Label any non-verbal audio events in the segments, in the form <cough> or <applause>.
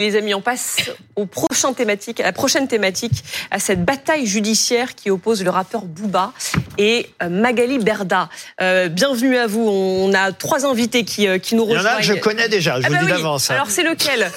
Les amis, on passe au prochain thématique, à la prochaine thématique, à cette bataille judiciaire qui oppose le rappeur Booba et euh, Magali Berda. Euh, bienvenue à vous. On a trois invités qui, euh, qui nous rejoignent. Il y en a que je connais déjà, je Ah vous bah le dis oui. d'avance. hein. Alors c'est lequel?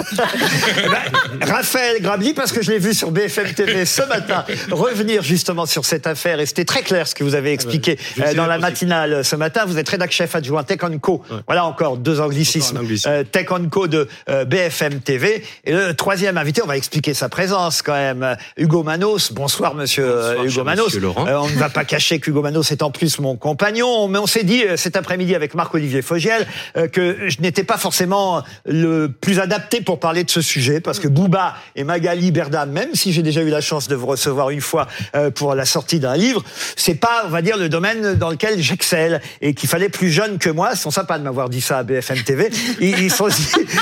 Eh ben, Raphaël Grabli, parce que je l'ai vu sur BFM TV ce matin, revenir justement sur cette affaire. Et c'était très clair ce que vous avez expliqué vais euh, essayer dans la matinale ce matin. Vous êtes rédac chef adjoint Tech Co. Voilà encore deux anglicismes. Encore anglicisme. Euh, Tech Co de euh, BFM TV. Et le troisième invité, on va expliquer sa présence quand même. Hugo Manos. Bonsoir monsieur euh, Bonsoir, Hugo Manos. monsieur Laurent. Euh, on ne va pas <laughs> cacher qu'Hugo Manos est en plus mon compagnon, mais on s'est dit euh, cet après-midi avec Marc-Olivier Fogiel euh, que je n'étais pas forcément le plus adapté pour parler de ce sujet, parce que Bouba et Magali Berda, même si j'ai déjà eu la chance de vous recevoir une fois euh, pour la sortie d'un livre, c'est pas, on va dire, le domaine dans lequel j'excelle et qu'il fallait plus jeune que moi. Ils sont sympas de m'avoir dit ça à BFM TV. Ils, ils <laughs> sont,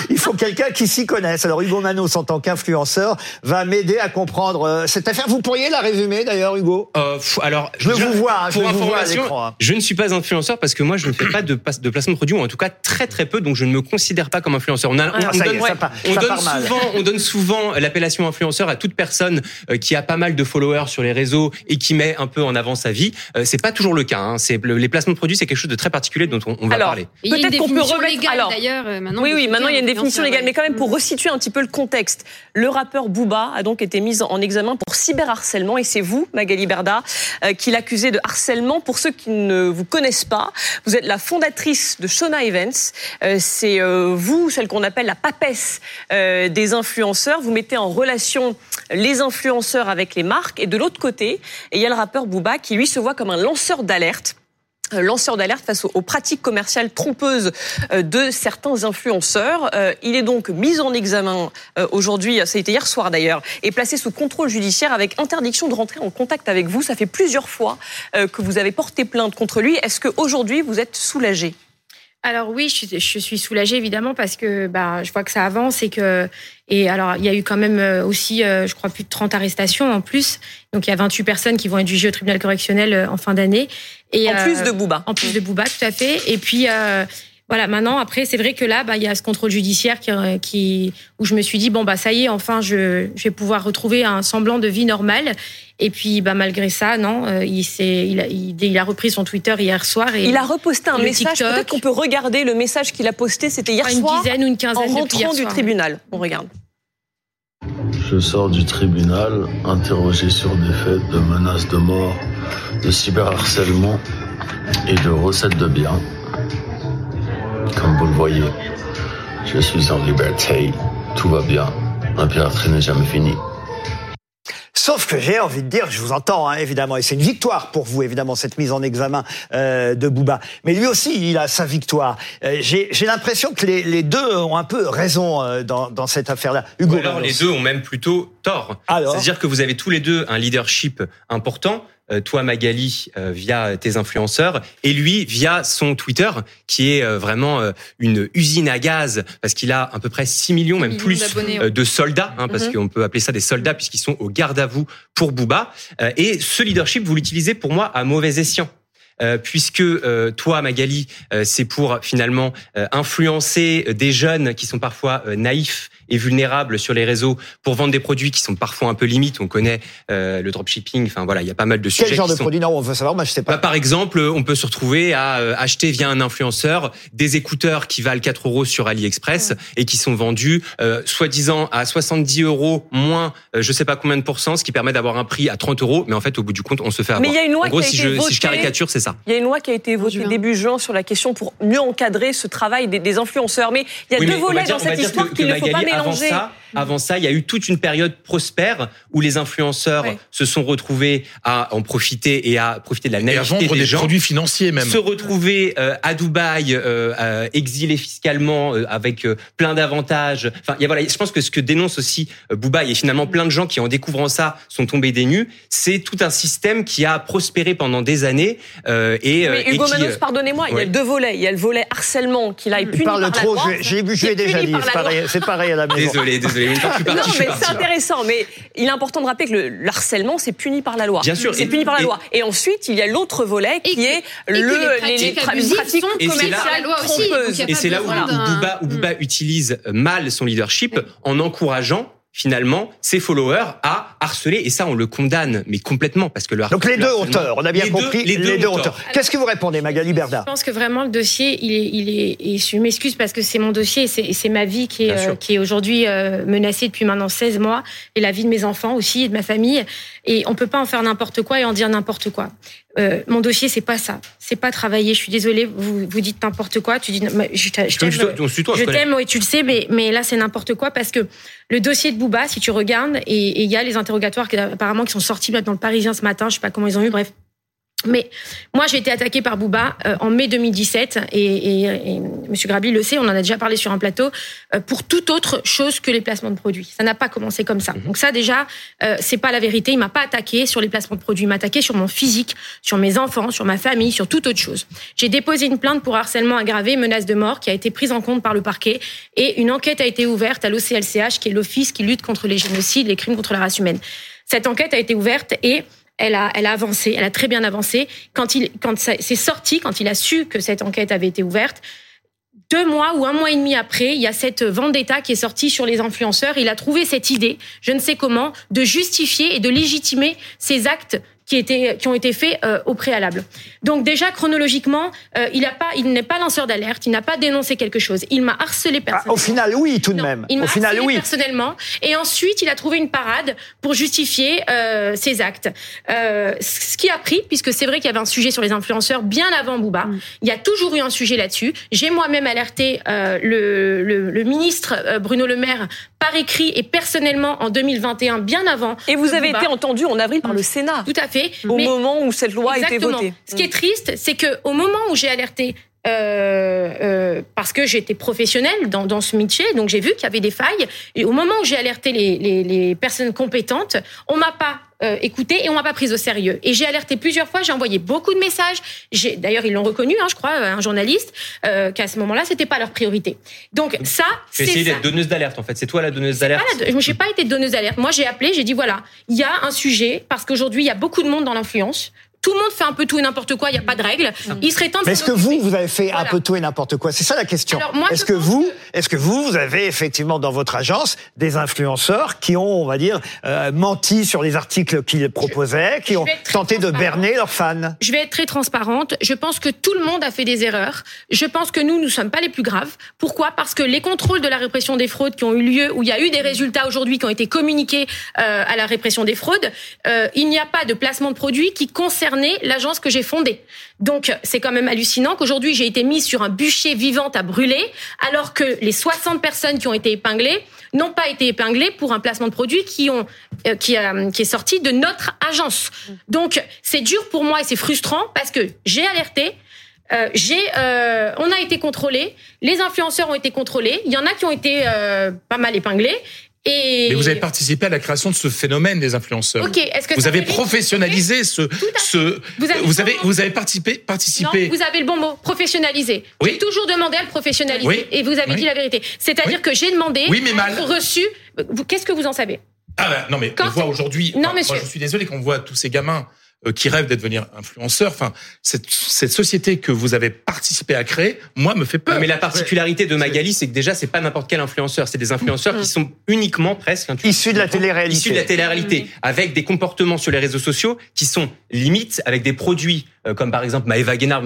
il faut quelqu'un qui s'y connaisse. Alors Hugo Manos, en tant qu'influenceur, va m'aider à comprendre euh, cette affaire. Vous pourriez la résumer d'ailleurs, Hugo? Euh, alors, Je vous vois, je pour vous vois à je ne suis pas influenceur parce que moi, je ne fais pas de, placement de produit, ou en tout cas très très peu, donc je ne me considère pas comme influenceur. On, a- Ah, on ça y est, donne, part- on souvent, on donne souvent l'appellation influenceur à toute personne euh, qui a pas mal de followers sur les réseaux et qui met un peu en avant sa vie. C'est pas toujours le cas. Hein. C'est les placements de produits, c'est quelque chose de très particulier dont on, on va Alors, parler. Peut-être qu'on peut remettre. légale, alors, d'ailleurs, maintenant. oui, oui, maintenant il y a une définition légale, mais quand même pour resituer un petit peu le contexte, le rappeur Booba a donc été mis en examen pour cyberharcèlement et c'est vous, Magali Berda, euh, qui l'accusez de harcèlement. Pour ceux qui ne vous connaissent pas, vous êtes la fondatrice de Shona Events. Euh, c'est euh, vous, celle qu'on appelle la papesse des influenceurs. Vous mettez en relation les influenceurs avec les marques et de l'autre côté, il y a le rappeur Booba qui lui se voit comme un lanceur d'alerte lanceur d'alerte face aux, pratiques commerciales trompeuses euh, de certains influenceurs. Euh, il est donc mis en examen euh, aujourd'hui, ça a été hier soir d'ailleurs, et placé sous contrôle judiciaire avec interdiction de rentrer en contact avec vous. Ça fait plusieurs fois que vous avez porté plainte contre lui. Est-ce qu'aujourd'hui vous êtes soulagé? Alors oui, je suis, je suis soulagée évidemment parce que bah, je vois que ça avance et que et alors il y a eu quand même euh, aussi, euh, je crois, plus de 30 arrestations en plus. Donc il y a 28 personnes qui vont être jugées au tribunal correctionnel euh, en fin d'année. Et En plus euh, de Booba. En plus de Booba, tout à fait. Et puis euh, voilà, maintenant après, c'est vrai que là, bah, il y a ce contrôle judiciaire qui, euh, qui où je me suis dit bon bah ça y est, enfin je, je vais pouvoir retrouver un semblant de vie normale. Et puis bah malgré ça, non, euh, il s'est, il a, il, il a repris son Twitter hier soir et Il a reposté un message. Peut-être qu'on peut regarder le message qu'il a posté. C'était hier une soir. dizaine ou une En quinzaine depuis rentrant hier du soir. tribunal. On regarde. Je sors du tribunal interrogé sur des faits de menaces de mort, de cyberharcèlement et de recettes de biens. Comme vous le voyez, je suis en liberté, tout va bien, la piraterie n'est jamais finie. Sauf que j'ai envie de dire, je vous entends hein, évidemment, et c'est une victoire pour vous évidemment cette mise en examen euh, de Bouba. Mais lui aussi, il a sa victoire. Euh, j'ai l'impression que les, les deux ont un peu raison euh, dans, dans cette affaire-là. Hugo, Ou alors Manos. les deux ont même plutôt tort. Alors C'est-à-dire que vous avez tous les deux un leadership important. Euh, toi Magali euh, via tes influenceurs et lui via son Twitter qui est euh, vraiment euh, une usine à gaz parce qu'il a à peu près 6 millions même plus euh, de soldats hein, parce Mhm. qu'on peut appeler ça des soldats puisqu'ils sont au garde à vous pour Booba Euh, et ce leadership vous l'utilisez pour moi à mauvais escient euh, puisque euh, toi, Magali, euh, c'est pour finalement euh, influencer des jeunes qui sont parfois euh, naïfs et vulnérables sur les réseaux pour vendre des produits qui sont parfois un peu limites. On connaît euh, le dropshipping. Enfin voilà, il y a pas mal de sujets. Quel genre qui de sont... produit? Non, on veut savoir. Moi, je sais Bah, pas. par exemple, on peut se retrouver à euh, acheter via un influenceur des écouteurs qui valent 4 euros sur AliExpress et qui sont vendus euh, soi-disant à 70 euros moins euh, je sais pas combien de pourcents, ce qui permet d'avoir un prix à 30 euros. Mais en fait, au bout du compte, on se fait avoir. Mais il y a une loi en gros, qui a si été je, si je votée. caricature, c'est ça. Il y a une loi qui a été votée début juin sur la question pour mieux encadrer ce travail des, des influenceurs. Mais il y a Oui, deux volets dire- dans cette histoire qu'il ne faut pas Magali, avant ça, Avant ça, il y a eu toute une période prospère où les influenceurs se sont retrouvés à en profiter et à profiter de la Et à naïveté vendre des des gens. produits financiers même. se retrouver euh, à Dubaï, euh, euh, exilé fiscalement, euh, avec euh, plein d'avantages. Enfin, il y a, voilà, je pense que ce que dénonce aussi euh, Bouba, et finalement plein de gens qui, en découvrant ça, sont tombés des nues, c'est tout un système qui a prospéré pendant des années. euh, et, Mais et Hugo qui, Manos, pardonnez-moi, il y a deux volets. Il y a le volet harcellement qu'il a Il puni parle par la trop. loi. je- J'ai qui est déjà dit. par C'est la loi. pareil, c'est pareil à la la <laughs> maison. Désolé, désolé. Une fois que je suis parti, Non, je suis mais c'est intéressant. Mais il est important de rappeler que le, le harcèlement, c'est puni par la loi. Bien sûr. C'est Et- puni par la loi. Et ensuite, il y a l'autre volet qui est le, les pratiques sont Et c'est là- où, Booba, où Booba utilise mal son leadership en encourageant finalement ses followers à harceler. Et ça, on le condamne, mais complètement, parce que le Donc les le deux harcèlement- auteurs, on a bien les compris, deux, les deux, auteurs. auteurs. Qu'est-ce que vous répondez, Magali Berda Je pense que vraiment le dossier, il est, il est, et je m'excuse parce que c'est mon dossier et c'est- ma vie qui est, euh, qui est aujourd'hui euh, menacée depuis maintenant 16 mois et la vie de mes enfants aussi et de ma famille. Et on peut pas en faire n'importe quoi et en dire n'importe quoi. Euh, mon dossier, c'est pas ça. C'est pas travailler. Je suis désolée, vous, vous dites n'importe quoi. Tu dis, je t'aime. je t'aime, oui, tu le sais, mais, mais là, c'est n'importe quoi parce que le dossier de Booba, si tu regardes, et et il y a les qui, apparemment qui sont sortis dans le Parisien ce matin, je sais pas comment ils ont eu, bref. Mais moi, j'ai été attaquée par Booba euh, en mai 2017, et, et, et M. Grabli le sait, on en a déjà parlé sur un plateau, euh, pour toute autre chose que les placements de produits. Ça n'a pas commencé comme ça. Donc ça, déjà, euh, c'est pas la vérité. Il m'a pas attaqué sur les placements de produits. Il m'a attaqué sur mon physique, sur mes enfants, sur ma famille, sur toute autre chose. J'ai déposé une plainte pour harcèlement aggravé, menace de mort, qui a été prise en compte par le parquet, et une enquête a été ouverte à l'OCLCH, qui est l'Office qui lutte contre les génocides, les crimes contre la race humaine. Cette enquête a été ouverte et elle a, elle a avancé, elle a très bien avancé. Quand il, quand c'est sorti, quand il a su que cette enquête avait été ouverte, deux mois ou un mois et demi après, il y a cette vendetta qui est sortie sur les influenceurs. Il a trouvé cette idée, je ne sais comment, de justifier et de légitimer ces actes qui étaient qui ont été faits euh, au préalable. Donc déjà chronologiquement, euh, il a pas il n'est pas lanceur d'alerte, il n'a pas dénoncé quelque chose. Il m'a harcelé Ah, personnellement. Au final, oui, tout de Non, même. Il Au m'a final, harcelé oui. personnellement. Et ensuite, il a trouvé une parade pour justifier euh, ses actes. Euh, ce qui a pris, puisque c'est vrai qu'il y avait un sujet sur les influenceurs bien avant Booba. Mm. Il y a toujours eu un sujet là-dessus. J'ai moi-même alerté euh, le, le, le ministre euh, Bruno Le Maire par écrit et personnellement en 2021, bien avant. Et vous avez été entendu en avril par le Sénat. Tout à fait. Au Mais- moment où cette loi a été Exactement. votée. Ce qui est triste, c'est que au moment où j'ai alerté, euh, euh, parce que j'étais professionnelle dans, dans ce métier, donc j'ai vu qu'il y avait des failles. Et au moment où j'ai alerté les, les, les personnes compétentes, on m'a pas euh, écouté et on m'a pas prise au sérieux. Et j'ai alerté plusieurs fois, j'ai envoyé beaucoup de messages. J'ai, d'ailleurs, ils l'ont reconnu, hein, je crois, un journaliste, euh, qu'à ce moment-là, c'était pas leur priorité. Donc ça, Tu essayé d'être donneuse d'alerte, en fait. C'est toi la donneuse d'alerte. Je n'ai pas été donneuse d'alerte. Moi, j'ai appelé, j'ai dit voilà, il y a un sujet parce qu'aujourd'hui, il y a beaucoup de monde dans l'influence. Tout le monde fait un peu tout et n'importe quoi, il n'y a pas de règles. Il serait temps de Mais est-ce que vous, vous avez fait un peu tout et n'importe quoi? C'est ça la question. Est-ce que vous, que- est-ce que vous, vous avez effectivement dans votre agence des influenceurs qui ont, on va dire, euh, menti sur les articles qu'ils proposaient, qui ont tenté de berner leurs fans? Je vais être très transparente. Je pense que tout le monde a fait des erreurs. Je pense que nous, nous sommes pas les plus graves. Pourquoi? Parce que les contrôles de la répression des fraudes qui ont eu lieu, où il y a eu des résultats aujourd'hui qui ont été communiqués euh, à la répression des fraudes, euh, il n'y a pas de placement de produits qui l'agence que j'ai fondée. Donc, c'est quand même hallucinant qu'aujourd'hui j'ai été mise sur un bûcher vivant à brûler, alors que les 60 personnes qui ont été épinglées n'ont pas été épinglées pour un placement de produits qui ont euh, qui, a- qui est sorti de notre agence. Donc, c'est dur pour moi et c'est frustrant parce que j'ai alerté. Euh, j'ai, euh, on a été contrôlé, les influenceurs ont été contrôlés. Il y en a qui ont été euh, pas mal épinglés. Et Mais vous avez participé à la création de ce phénomène des influenceurs. Ok, est-ce que Vous avez professionnalisé ce, Vous avez vous avez, vraiment- vous avez participé, Non, participé. vous avez le bon mot, professionnaliser. Oui. J'ai toujours demandé à le professionnaliser Oui. et vous avez Oui. dit la vérité. C'est-à-dire que j'ai demandé Oui, mais mal. reçu. Qu'est-ce que vous en savez? Ah ben, non mais Quand- on voit aujourd'hui. Non, enfin, monsieur. Moi, je suis désolé qu'on voit tous ces gamins qui rêvent d'être devenir influenceurs. Enfin, cette, cette société que vous avez participé à créer, moi, me fait peur. Non, mais la particularité de Magali, c'est que déjà, c'est pas n'importe quel influenceur. C'est des influenceurs qui sont uniquement presque hein, Issus de la télé-réalité. Issus de la télé-réalité, avec des comportements sur les réseaux sociaux qui sont limites, avec des produits euh, comme par exemple Maëva Guénard,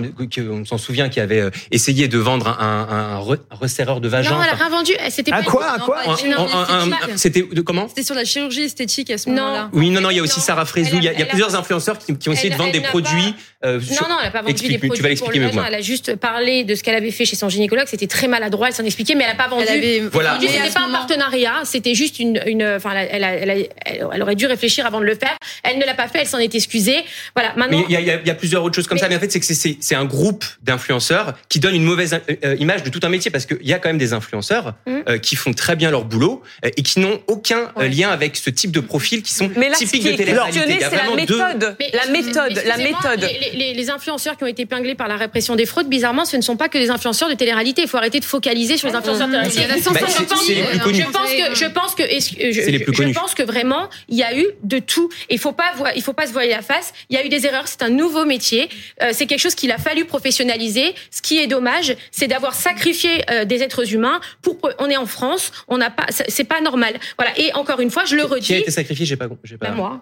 on s'en souvient, qui avait euh, essayé de vendre un, un, un re- un resserreur de vagin. Non, elle a rien vendu. C'était Un pas quoi, Non, quoi esthétique. C'était de comment C'était sur la chirurgie esthétique à ce Non. moment-là. Oui, non, non, il y a aussi Non. Sarah Frézou. Il y a, il y a Elle a- plusieurs influenceurs qui, qui ont essayé elle- de vendre des produits. euh, Non, sur- non, elle n'a pas vendu Explique- des tu produits vas pour l'expliquer le mieux que moi. Elle a juste parlé de ce qu'elle avait fait chez son gynécologue. C'était très maladroit. Elle s'en expliquait, mais elle n'a pas vendu. Elle avait Voilà. À c'était pas un partenariat, c'était juste une, enfin, elle, a- elle, a- elle, a- elle- elle aurait dû réfléchir avant de le faire. Elle ne l'a pas fait, elle s'en est excusée. Voilà. Maintenant, il y a plusieurs autre chose comme ça, mais en fait, c'est que c'est- un groupe d'influenceurs qui donne une mauvaise euh, euh, image de tout un métier parce qu'il y a quand même des influenceurs Mhm. euh, qui font très bien leur boulot euh, et qui n'ont aucun euh, Ouais. lien avec ce type de profil qui sont Mais là, ce typiques qui de télé-réalité. c'est la deux- méthode. Mais- La méthode, la méthode. Les, les- les influenceurs qui ont été épinglés par la répression des fraudes, bizarrement, ce ne sont pas que des influenceurs de télé-réalité. Il faut arrêter de focaliser sur les influenceurs de Il y en a télé-réalité. 150 Bah, c'est- 000, c'est les plus connus. Je pense que, je pense que, je, C'est les plus je connus. pense que vraiment, il y a eu de tout. Il faut pas il faut pas se voiler la face. Il y a eu des erreurs. C'est un nouveau métier. Euh, c'est quelque chose qu'il a fallu professionnaliser. Ce qui est dommage, c'est d'avoir sacrifié euh, des êtres humains pour. On est en France. On n'a pas. C'est pas normal. Voilà. Et encore une fois, je le Qui a redis. été sacrifié J'ai pas. j'ai pas- Ben moi.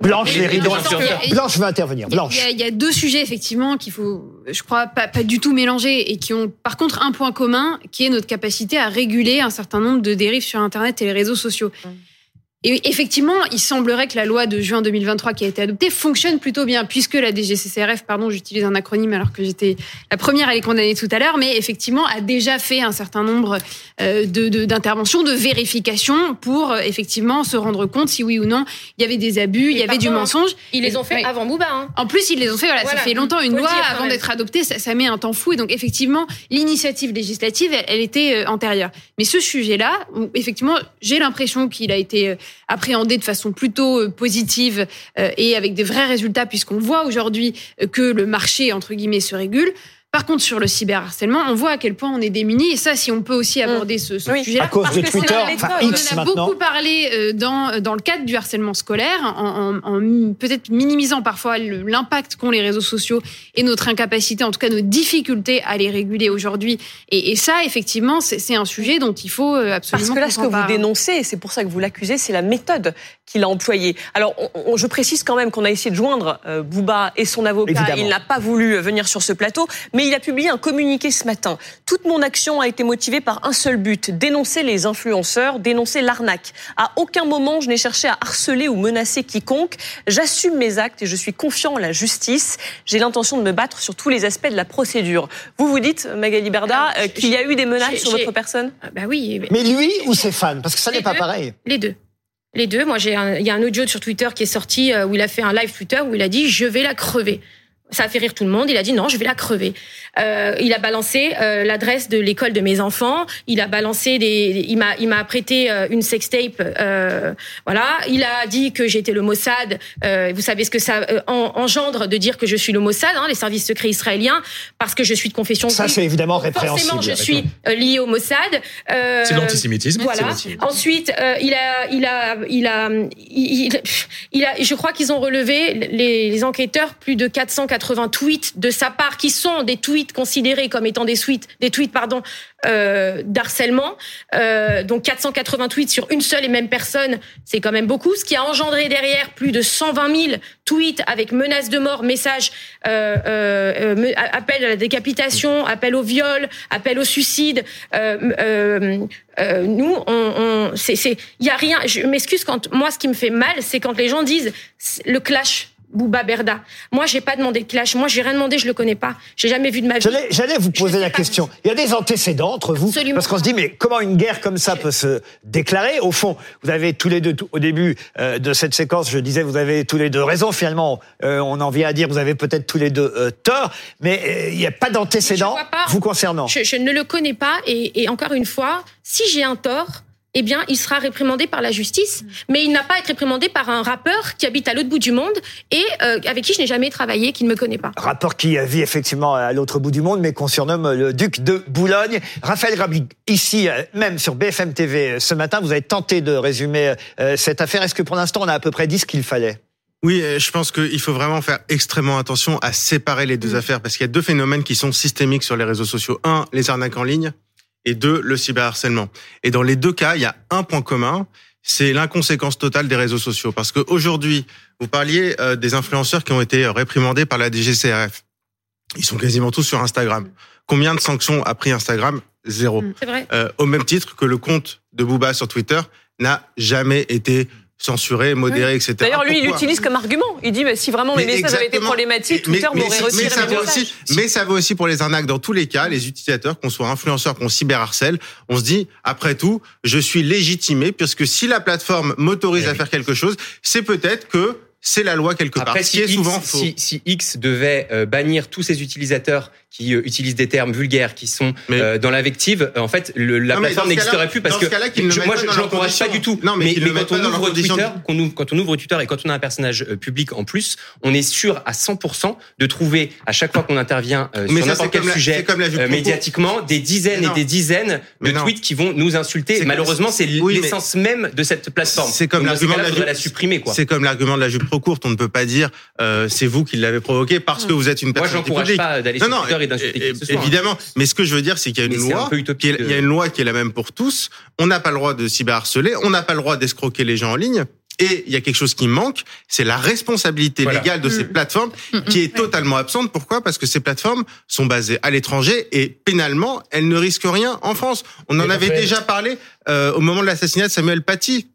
Blanche, les rideaux. influenceurs. Blanche veut intervenir. Il y a- Blanche. Il y, a, il y a deux sujets effectivement qu'il faut, je crois, pas, pas du tout mélanger et qui ont par contre un point commun, qui est notre capacité à réguler un certain nombre de dérives sur Internet et les réseaux sociaux. Et effectivement, il semblerait que la loi de juin 2023 qui a été adoptée fonctionne plutôt bien, puisque la DGCCRF, pardon, j'utilise un acronyme alors que j'étais la première à les condamner tout à l'heure, mais effectivement a déjà fait un certain nombre euh, de de- d'interventions, de, vérifications pour euh, effectivement se rendre compte si oui ou non il y avait des abus, il y avait du mensonge. Ils les ont fait Ouais. avant Booba. Hein. En plus, ils les ont fait, voilà, Voilà. ça fait longtemps une loi avant d'être adoptée, ça, ça met un temps fou. Et donc, effectivement, l'initiative législative, elle, elle était euh, antérieure. Mais ce sujet-là, effectivement, j'ai l'impression qu'il a été euh, appréhendé de façon plutôt euh, positive euh, et avec des vrais résultats, puisqu'on voit aujourd'hui euh, que le marché, entre guillemets, se régule. Par contre, sur le cyberharcèlement, on voit à quel point on est démunis. Et ça, si on peut aussi aborder ce, ce Oui. sujet-là. À cause parce de que Twitter, enfin. X On en a beaucoup parlé euh, dans, dans le cadre du harcèlement scolaire, en, en- en peut-être minimisant parfois l'impact qu'ont les réseaux sociaux et notre incapacité, en tout cas nos difficultés à les réguler aujourd'hui. Et, et ça, effectivement, c'est un sujet dont il faut euh, absolument Parce que là, ce que vous dénoncez, et c'est pour ça que vous l'accusez, c'est la méthode qu'il a employée. Alors, on- on- je précise quand même qu'on a essayé de joindre euh, Bouba et son avocat. Évidemment. Il n'a pas voulu venir sur ce plateau, mais il a publié un communiqué ce matin. Toute mon action a été motivée par un seul but dénoncer les influenceurs, dénoncer l'arnaque. À aucun moment, je n'ai cherché à harceler ou menacer quiconque. J'assume mes actes et je suis confiant en la justice. J'ai l'intention de me battre sur tous les aspects de la procédure. Vous vous dites, Magali Berda, euh, qu'il y a eu des menaces sur votre personne Ah, Bah oui. Mais lui ou ses fans? Parce que ça n'est pas pareil. Les deux. Les deux. Moi, j'ai un- il y a un audio sur Twitter qui est sorti euh, où il a fait un live Twitter où il a dit je vais la crever. Ça a fait rire tout le monde. Il a dit non, je vais la crever. Euh, il a balancé euh, l'adresse de l'école de mes enfants. Il a balancé des. Il m'a il m'a prêté euh, une sextape. Euh, voilà. Il a dit que j'étais le Mossad. Euh, vous savez ce que ça euh, en- engendre de dire que je suis le Mossad, hein, les services secrets israéliens, parce que je suis de confession Ça, c'est évidemment Forcément, répréhensible. je suis euh, lié au Mossad. Euh, C'est de l'antisémitisme. voilà. Ensuite, euh, il a, il a, il a, il, il- il a, je crois qu'ils ont relevé les, les enquêteurs plus de 480 tweets de sa part qui sont des tweets considérés comme étant des tweets, des tweets pardon, euh, d'harcèlement. Euh, donc 480 tweets sur une seule et même personne, c'est quand même beaucoup. Ce qui a engendré derrière plus de 120 000 tweets avec menaces de mort, messages, euh, euh, appel à la décapitation, appel au viol, appel au suicide. Nous, on, on c'est, il y a rien. Je m'excuse quand moi, ce qui me fait mal, c'est quand les gens disent le clash. Bouba Berda. Moi, j'ai pas demandé de clash. Moi, j'ai rien demandé. Je le connais pas. J'ai jamais vu de ma vie. J'allais, j'allais vous poser la pas. question. Il y a des antécédents entre vous, Absolument. parce qu'on se dit mais comment une guerre comme ça peut se déclarer? Au fond, vous avez tous les deux au début euh, de cette séquence, je disais vous avez tous les deux raison. Finalement, euh, on en vient à dire vous avez peut-être tous les deux euh, tort, mais euh, il n'y a pas pas. vous concernant. Je, je ne le connais pas. Et, et encore une fois, si j'ai un tort, eh bien, il sera réprimandé par la justice. Mais il n'a pas à être réprimandé par un rappeur qui habite à l'autre bout du monde et euh, avec qui je n'ai jamais travaillé, qui ne me connaît pas. Rapport qui vit effectivement à l'autre bout du monde, mais qu'on surnomme le duc de Boulogne. Raphaël Grabli, ici, euh, même sur BFM TV euh, ce matin, vous avez tenté de résumer euh, cette affaire. Est-ce que pour l'instant, on a à peu près dit ce qu'il fallait? Oui, je pense qu'il faut vraiment faire extrêmement attention à séparer les deux affaires parce qu'il y a deux phénomènes qui sont systémiques sur les réseaux sociaux. Un, les arnaques en ligne et deux, le cyberharcèlement. Et dans les deux cas, il y a un point commun, c'est l'inconséquence totale des réseaux sociaux. Parce qu'aujourd'hui, vous parliez euh, des influenceurs qui ont été réprimandés par la DGCRF. Ils sont quasiment tous sur Instagram. Combien de sanctions a pris Instagram? Zéro. C'est vrai. Euh, au même titre que le compte de Booba sur Twitter n'a jamais été censuré, modéré, etc. D'ailleurs, lui, il l'utilise comme argument. Il dit, bah, si vraiment mes Mais messages avaient été problématiques, Mais- Twitter mais, m'aurait mais retiré ça mes messages. aussi, mais ça vaut aussi pour les arnaques. Dans tous les cas, les utilisateurs, qu'on soit influenceurs, qu'on cyberharcèle, on se dit, après tout, je suis légitimé, puisque si la plateforme m'autorise Eh à oui. faire quelque chose, c'est peut-être que c'est la loi quelque part. Après, si, qui est X, souvent faux. si, si X devait euh, bannir tous ses utilisateurs qui euh, utilisent des termes vulgaires, qui sont Mais- euh, dans l'invective, euh, en fait, le- la Non, mais plateforme n'existerait plus parce que moi, je l'encourage pas du tout. Non, mais mais, le quand on ouvre. Twitter, qu'on ouvre, quand on ouvre Twitter et quand on a un personnage euh, public en plus, on est sûr à 100% de trouver à chaque fois qu'on intervient euh, Mais sur n'importe quel sujet la euh, médiatiquement des dizaines Mais et des dizaines Mais de tweets qui vont nous insulter. Malheureusement, c'est mais- l'essence même de cette plateforme. C'est comme l'argument de la supprimer. C'est comme l'argument de la jupe trop courte. On ne peut pas dire c'est vous qui l'avez provoqué parce que vous êtes une Moi, personnalité j'encourage pas d'aller sur Twitter et d'insulter soit. évidemment. Mais ce que je veux dire, c'est qu'il y a une loi, qui est- de- il y a une loi qui est la même pour tous. On n'a pas le droit de cyberharceler, on n'a pas le droit d'escroquer les gens en ligne. Et il y a quelque chose qui manque, c'est la responsabilité Voilà. légale de ces Mm. plateformes qui est totalement absente. Pourquoi? Parce que ces plateformes sont basées à l'étranger et pénalement, elles ne risquent rien en France. On en avait déjà parlé euh, au moment de l'assassinat de Samuel Paty.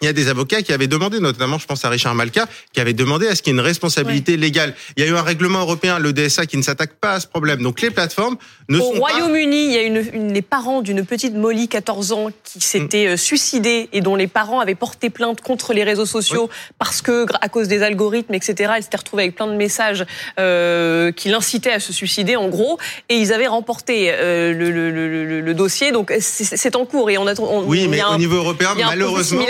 Il y a des avocats qui avaient demandé, notamment je pense à Richard Malka, qui avait demandé à ce qu'il y ait une responsabilité légale. Il y a eu un règlement européen, le DSA, qui ne s'attaque pas à ce problème. Donc les plateformes ne Au sont pas... Royaume-Uni, il y a une, une- les parents d'une petite Molly, 14 ans, qui s'était euh, suicidée et dont les parents avaient porté plainte contre les réseaux sociaux parce que, à cause des algorithmes, etc., elle s'était retrouvée avec plein de messages euh, qui l'incitaient à se suicider, en gros, et ils avaient remporté euh, le, le- le- le- dossier. Donc c'est c'est en cours et on attend. on- Oui, il y mais a au un- niveau européen, a malheureusement,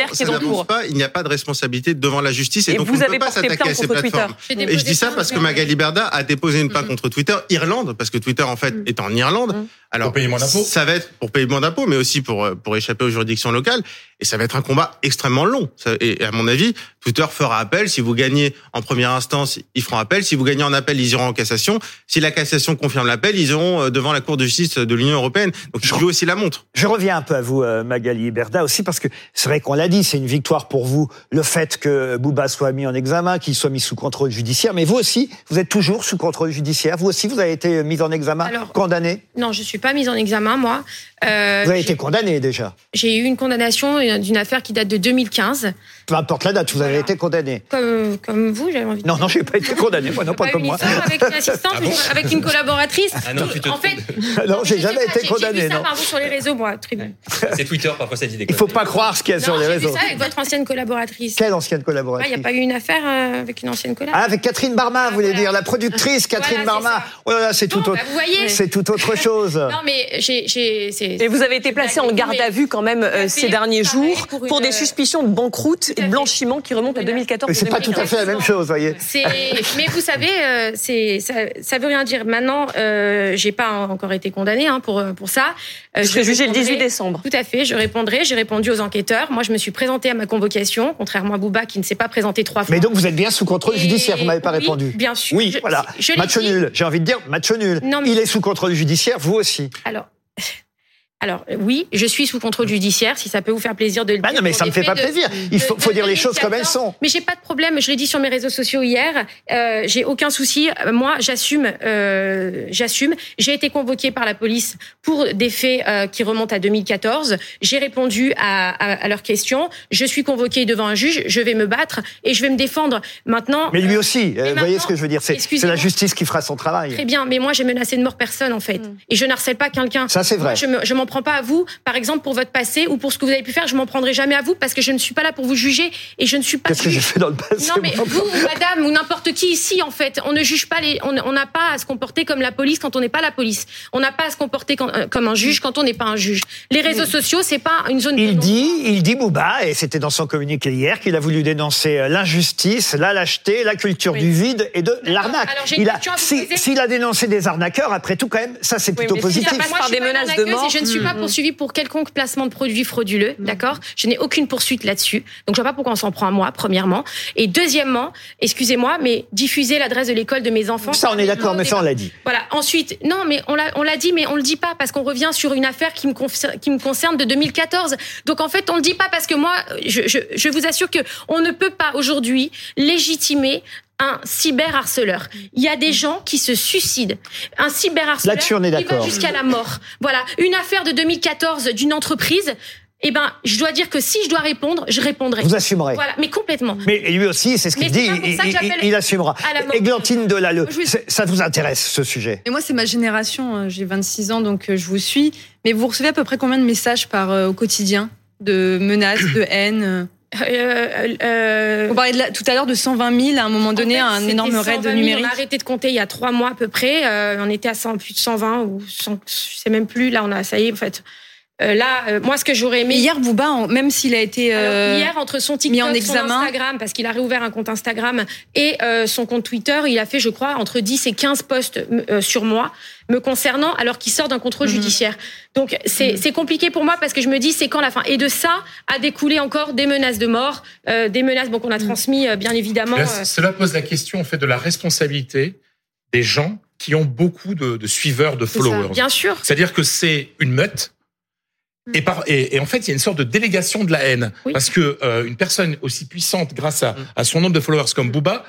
n'avance pas. Il n'y a pas de responsabilité devant la justice et, Et donc vous on ne peut pas s'attaquer à ces plateformes. Et je dis ça parce que Magali Berda a déposé une plainte Mhm. contre Twitter Irlande, parce que Twitter en fait Mhm. est en Irlande. Alors Pour payer moins d'impôts. Ça va être pour payer moins d'impôts, mais aussi pour euh, pour échapper aux juridictions locales. Et ça va être un combat extrêmement long. Et à mon avis, Twitter fera appel. Si vous gagnez en première instance, ils feront appel. Si vous gagnez en appel, ils iront en cassation. Si la cassation confirme l'appel, ils iront euh, devant la Cour de justice de l'Union européenne. Donc ils jouent aussi la montre. Je reviens un peu à vous, euh, Magali Berda, aussi parce que c'est vrai qu'on l'a dit, c'est une victoire pour vous, le fait que Bouba soit mis en examen, qu'il soit mis sous contrôle judiciaire. Mais vous aussi, vous êtes toujours sous contrôle judiciaire. Vous aussi, vous avez été mis en examen, Alors- condamné. Non, je suis pas mise en examen, moi. Euh, Vous avez été condamné déjà. J'ai eu une condamnation euh, d'une affaire qui date de 2015. Peu importe la date, vous avez Voilà. été condamné. Comme, comme vous, j'avais envie de Non, dire. non, j'ai pas été condamné, moi, non, pas Pas comme une moi. histoire avec une <laughs> assistante, Ah bon avec une collaboratrice. Ah non, tu te en fait, Non, j'ai je jamais été j'ai- condamné, J'ai vu ça non. par vous sur les réseaux, moi. Bien. C'est Twitter, parfois ça dit des Il faut pas croire ce qu'il y a sur les j'ai réseaux. vu ça avec votre ancienne collaboratrice. Quelle ancienne Il collaboratrice n'y a pas eu une affaire euh, avec une ancienne Ah, collaboratrice avec Catherine Barma, vous voulez voilà. dire, la productrice Catherine Voilà, Barma. Oh là là, c'est tout autre. bah, vous voyez. <laughs> C'est tout autre chose. Non, mais j'ai. j'ai- Et vous avez été placé en garde à vue quand même euh, ces derniers jours pour des suspicions de banqueroute et de blanchiment qui remontent à Voilà. 2014. Mais c'est pas tout à fait la même chose, voyez. Mais vous savez, euh, c'est, ça, ça veut rien dire. Maintenant, euh, j'ai pas encore été condamnée hein, pour pour ça. Euh, je serez jugé le répondrai- 18 décembre. Tout à fait, je répondrai. J'ai répondu aux enquêteurs. Moi, je me suis présentée à ma convocation, contrairement à Bouba qui ne s'est pas présenté trois fois. Mais donc vous êtes bien sous contrôle Et- judiciaire, vous m'avez pas oui, répondu. Bien sûr. Oui, Je- voilà. je l'ai match dit. nul. J'ai envie de dire match nul. Non, mais- Il est sous contrôle judiciaire, vous aussi. Alors. Alors oui, je suis sous contrôle judiciaire, si ça peut vous faire plaisir de le Bah dire. non, mais ça me fait pas de- plaisir. Il faut, de- faut de dire les choses comme elles sont. Mais j'ai pas de problème, je l'ai dit sur mes réseaux sociaux hier. Euh, j'ai aucun souci. Euh, Moi, j'assume, euh, j'assume. J'ai été convoquée par la police pour des faits euh, qui remontent à 2014. J'ai répondu à, à, à leurs questions. Je suis convoquée devant un juge. Je vais me battre et je vais me défendre. Maintenant. Mais lui euh, aussi, euh, mais vous voyez maintenant- ce que je veux dire C'est la justice qui fera son travail. Très bien, mais moi j'ai menacé de mort personne en fait, et je n'harcèle pas quelqu'un. Ça, c'est vrai. Moi, je me- je m'en prends pas à vous, par exemple pour votre passé ou pour ce que vous avez pu faire, je m'en prendrai jamais à vous parce que je ne suis pas là pour vous juger et je ne suis pas. Qu'est-ce que j'ai fait dans le passé Non mais vous, ou madame, ou n'importe qui ici, en fait, on ne juge pas les, on n'a pas à se comporter comme la police quand on n'est pas la police. On n'a pas à se comporter quand- euh, comme un juge quand on n'est pas un juge. Les réseaux sociaux, c'est pas une zone. de Il dit, il dit Bouba, et c'était dans son communiqué hier, qu'il a voulu dénoncer euh, l'injustice, la lâcheté, la culture Oui. du vide et de l'arnaque. Alors, j'ai une Il a, question à vous si- poser. s'il a dénoncé des arnaqueurs, après tout, quand même, ça c'est plutôt si ça positif. passe Moi, par je suis des menaces de mort. Et je ne suis pas Mm. poursuivie pour quelconque placement de produits frauduleux, d'accord? Je n'ai aucune poursuite là-dessus. Donc, je vois pas pourquoi on s'en prend à moi, premièrement. Et deuxièmement, excusez-moi, mais diffuser l'adresse de l'école de mes enfants. Ça, on est d'accord, mais ça, on l'a dit. Voilà. Ensuite, non, mais on l'a, on l'a dit, mais on le dit pas parce qu'on revient sur une affaire qui me, concer- qui me concerne de 2014. Donc en fait, on le dit pas parce que moi, je, je, je vous assure que on ne peut pas aujourd'hui légitimer un cyberharceleur. Il y a des gens qui se suicident. Un cyberharceleur Là-dessus, on est qui va d'accord. jusqu'à la mort. Voilà. Une affaire de 2014 d'une entreprise. Eh ben, je dois dire que si je dois répondre, je répondrai. Vous assumerez. Voilà, mais complètement. Mais lui aussi, c'est ce qu'il dit, il, ça que il- j'appelle il assumera. à la mort. Églantine Delalleux, ça vous intéresse ce sujet? Et moi, c'est ma génération. euh, J'ai 26 ans, donc euh, je vous suis. Mais vous recevez à peu près combien de messages par euh, au quotidien? De menaces, de haine euh euh, euh, On parlait de la- tout à l'heure de 120 000 à un moment donné, fait, un énorme raid 120 000. numérique. On a arrêté de compter il y a trois mois à peu près. Euh, on était à 100, plus de 120 ou 100, je sais même plus. Là, on a, ça y est, en fait. Euh, là, euh, moi, ce que j'aurais aimé. Mais hier, Booba, en- même s'il a été Alors, euh, hier, entre son TikTok, mis en son examen. Instagram, parce qu'il a réouvert un compte Instagram, et euh, son compte Twitter, il a fait, je crois, entre 10 et 15 posts euh, sur moi, me concernant, alors qu'il sort d'un contrôle Mhm. judiciaire. Donc, c'est c'est compliqué pour moi, parce que je me dis, c'est quand la fin? Et de ça a découlé encore des menaces de mort, euh, des menaces bon, qu'on a transmis, euh, bien évidemment. Là, cela pose la question en fait de la responsabilité des gens qui ont beaucoup de, de suiveurs, de ça. followers. Bien sûr. C'est-à-dire que c'est une meute. Et, par, et, et en fait, il y a une sorte de délégation de la haine. Oui. Parce que euh, une personne aussi puissante, grâce à, à son nombre de followers comme Booba,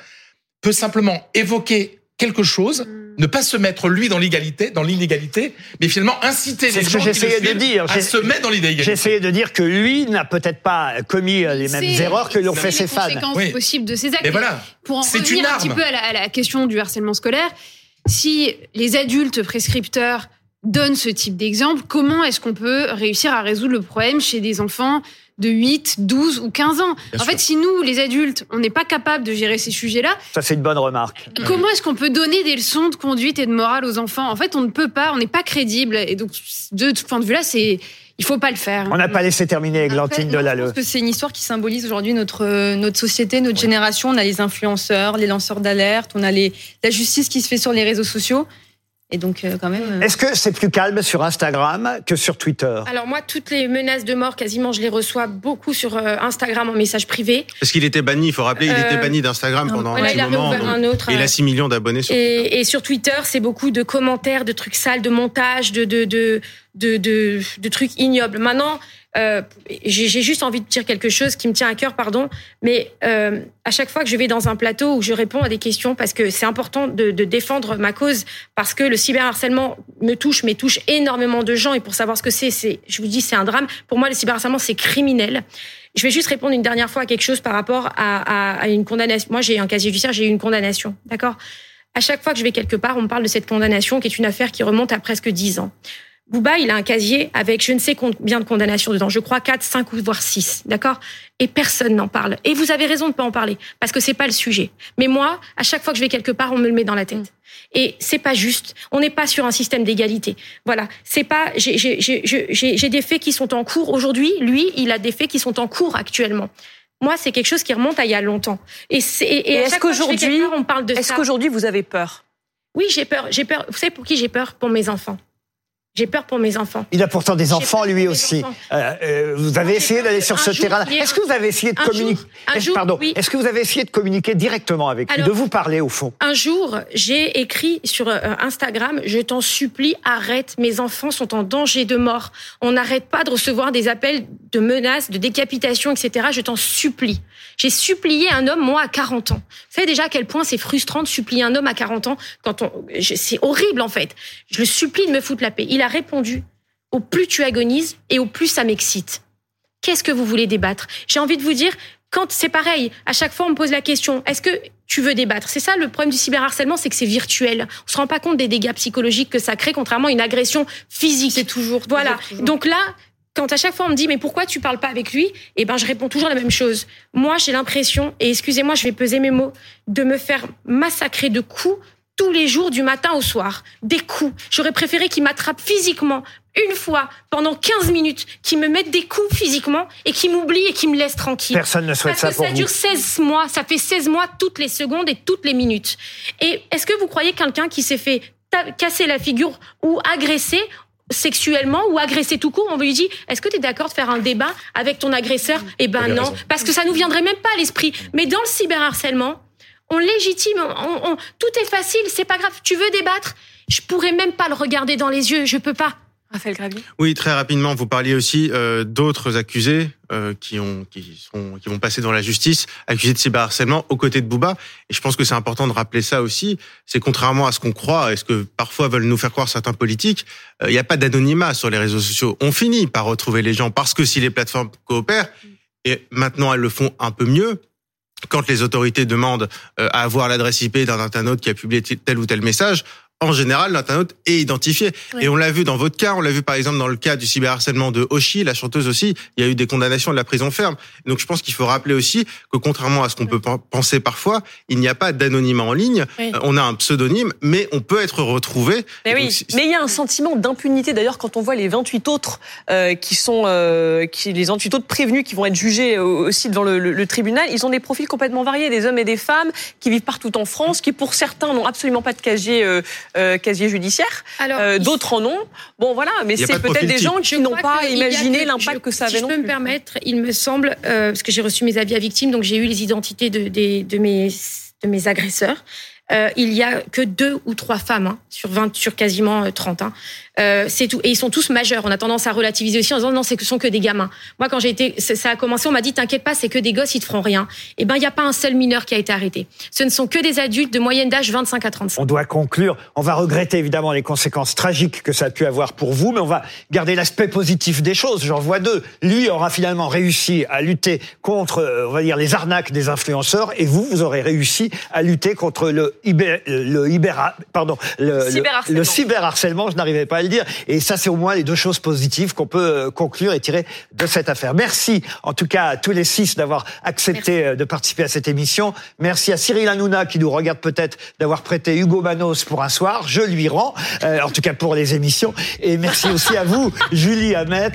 peut simplement évoquer quelque chose, ne pas se mettre lui dans l'égalité, dans l'inégalité, mais finalement inciter C'est les ce que gens qui le j'essayais de dire. à se mettre dans J'ai l'inégalité. essayé de dire que lui n'a peut-être pas commis euh, les mêmes C'est- erreurs que l'ont c'est fait les ses fans. conséquences Oui. possibles de ces actes. Mais voilà. Pour en C'est revenir une un petit arme. peu à la, à la question du harcèlement scolaire, si les adultes prescripteurs donnent ce type d'exemple, comment est-ce qu'on peut réussir à résoudre le problème chez des enfants de 8, 12 ou 15 ans? Bien En sûr. fait, si nous, les adultes, on n'est pas capable de gérer ces sujets-là, Ça, c'est une bonne remarque. comment est-ce qu'on peut donner des leçons de conduite et de morale aux enfants? En fait, on ne peut pas, on n'est pas crédible. Et donc, de ce point de vue-là, c'est, il faut pas le faire. On n'a pas laissé terminer Églantine non, Je Delalleux. pense que c'est une histoire qui symbolise aujourd'hui notre euh, notre société, notre génération. On a les influenceurs, les lanceurs d'alerte, on a les la justice qui se fait sur les réseaux sociaux. Et donc euh, quand même. euh, Est-ce que c'est plus calme sur Instagram que sur Twitter Alors moi, toutes les menaces de mort, quasiment, je les reçois beaucoup sur euh, Instagram en message privé. Parce qu'il était banni, il faut rappeler, il était banni d'Instagram pendant Voilà, un il petit a moment. donc- un autre. Et il a 6 millions d'abonnés sur Et, et sur Twitter, c'est beaucoup de commentaires, de trucs sales, de montages, de de de de, de, de trucs ignobles. Maintenant, euh, j'ai juste envie de dire quelque chose qui me tient à cœur, pardon. Mais euh, à chaque fois que je vais dans un plateau où je réponds à des questions, parce que c'est important de, de défendre ma cause, parce que le cyberharcèlement me touche, mais touche énormément de gens. Et pour savoir ce que c'est, je vous dis, c'est un drame. Pour moi, le cyberharcèlement, c'est criminel. Je vais juste répondre une dernière fois à quelque chose par rapport à, à, à une condamnation. Moi, j'ai un casier judiciaire, j'ai eu une condamnation, d'accord? À chaque fois que je vais quelque part, on me parle de cette condamnation qui est une affaire qui remonte à presque 10 ans. Bouba, il a un casier avec je ne sais combien de condamnations dedans. Je crois 4, 5 ou voire 6. D'accord? Et personne n'en parle. Et vous avez raison de pas en parler parce que c'est pas le sujet. Mais moi, à chaque fois que je vais quelque part, on me le met dans la tête. Et c'est pas juste. On n'est pas sur un système d'égalité. Voilà. C'est pas. J'ai j'ai- j'ai- j'ai- j'ai des faits qui sont en cours aujourd'hui. Lui, il a des faits qui sont en cours actuellement. Moi, c'est quelque chose qui remonte à il y a longtemps. Et, c'est- et, Et à est-ce chaque fois que je vais qu'aujourd'hui- part, on parle de Est-ce ça. qu'aujourd'hui vous avez peur? Oui, j'ai peur. J'ai peur. Vous savez pour qui j'ai peur? Pour mes enfants. J'ai peur pour mes enfants. Il a pourtant des enfants lui aussi. enfants. Euh, euh, vous avez essayé d'aller sur ce jour, terrain. il y ait Est-ce que vous avez essayé de un communiquer jour, Pardon. oui. Est-ce que vous avez essayé de communiquer directement avec lui, de vous parler au fond? Un jour, j'ai écrit sur euh, Instagram, je t'en supplie, arrête, mes enfants sont en danger de mort. On n'arrête pas de recevoir des appels de menaces, de décapitation, etc. Je t'en supplie. J'ai supplié un homme, moi, à 40 ans. Vous savez déjà à quel point c'est frustrant de supplier un homme à 40 ans quand on, c'est horrible, en fait. Je le supplie de me foutre la paix. Il a répondu, au plus tu agonises et au plus ça m'excite. Qu'est-ce que vous voulez débattre? J'ai envie de vous dire, quand c'est pareil, à chaque fois on me pose la question, est-ce que tu veux débattre? C'est ça le problème du cyberharcèlement, c'est que c'est virtuel. On se rend pas compte des dégâts psychologiques que ça crée, contrairement à une agression physique. C'est toujours. Voilà. toujours, toujours. Donc là, quand à chaque fois on me dit mais pourquoi tu parles pas avec lui? Eh ben je réponds toujours la même chose. Moi j'ai l'impression et excusez-moi je vais peser mes mots de me faire massacrer de coups tous les jours du matin au soir. Des coups. J'aurais préféré qu'il m'attrape physiquement une fois pendant 15 minutes, qu'il me mette des coups physiquement et qu'il m'oublie et qu'il me laisse tranquille. Personne ne souhaite Parce ça que pour ça vous. dure 16 mois, ça fait 16 mois toutes les secondes et toutes les minutes. Et est-ce que vous croyez que quelqu'un qui s'est fait casser la figure ou agresser sexuellement ou agresser tout court, on lui dit est-ce que tu es d'accord de faire un débat avec ton agresseur? Eh ben non, raison. parce que ça nous viendrait même pas à l'esprit. Mais dans le cyberharcèlement, on légitime, on- on- tout est facile, c'est pas grave. Tu veux débattre? Je pourrais même pas le regarder dans les yeux, je peux pas. Raphaël Gravy Oui, très rapidement, vous parliez aussi euh, d'autres accusés euh, qui ont qui sont qui vont passer dans la justice, accusés de cyberharcèlement aux côtés de Bouba. Et je pense que c'est important de rappeler ça aussi. C'est contrairement à ce qu'on croit et ce que parfois veulent nous faire croire certains politiques, euh, il n'y a pas d'anonymat sur les réseaux sociaux. On finit par retrouver les gens parce que si les plateformes coopèrent et maintenant elles le font un peu mieux. Quand les autorités demandent euh, à avoir l'adresse IP d'un internaute qui a publié tel ou tel message, en général, l'internaute est identifié. Oui. Et on l'a vu dans votre cas, on l'a vu par exemple dans le cas du cyberharcèlement de Oshi, la chanteuse aussi, il y a eu des condamnations de la prison ferme. Donc je pense qu'il faut rappeler aussi que contrairement à ce qu'on peut pen- penser parfois, il n'y a pas d'anonymat en ligne. Oui. Euh, On a un pseudonyme, mais on peut être retrouvé. Mais Et oui, donc, mais il y a un sentiment d'impunité d'ailleurs quand on voit les 28 autres euh, qui sont euh, qui, les 28 autres prévenus qui vont être jugés euh, aussi devant le, le- le tribunal, ils ont des profils complètement variés, des hommes et des femmes qui vivent partout en France, qui pour certains n'ont absolument pas de casier euh, euh, casier judiciaire, Alors, Euh, d'autres en ont. Bon voilà, mais c'est peut-être des gens Je qui n'ont pas imaginé que- l'impact je- que ça si avait je non peux me permettre, il me semble, euh, parce que j'ai reçu mes avis à victimes, donc j'ai eu les identités de, mes, de mes agresseurs. Euh, il y a que deux ou trois femmes hein, sur 20, sur quasiment euh, 30. Hein. Euh, c'est tout. Et ils sont tous majeurs. On a tendance à relativiser aussi en disant non, ce sont que des gamins. Moi, quand j'ai été, ça ça a commencé, on m'a dit t'inquiète pas, c'est que des gosses, ils te feront rien. Eh ben, il n'y a pas un seul mineur qui a été arrêté. Ce ne sont que des adultes de moyenne d'âge 25 à 35. On doit conclure. On va regretter évidemment les conséquences tragiques que ça a pu avoir pour vous, mais on va garder l'aspect positif des choses. J'en vois deux. Lui aura finalement réussi à lutter contre, euh, on va dire, les arnaques des influenceurs, et vous, vous aurez réussi à lutter contre le hyper, le hyper, pardon, le, le- Cyberharcèlement. le cyberharcèlement. Je n'arrivais pas à le dire. Et ça, c'est au moins les deux choses positives qu'on peut euh, conclure et tirer de cette affaire. Merci, en tout cas, à tous les six d'avoir accepté euh, de participer à cette émission. Merci à Cyril Hanouna qui nous regarde peut-être d'avoir prêté Hugo Manos pour un soir. Je lui rends, euh, en tout cas pour les émissions. Et merci aussi à vous, <laughs> Julie Hamet.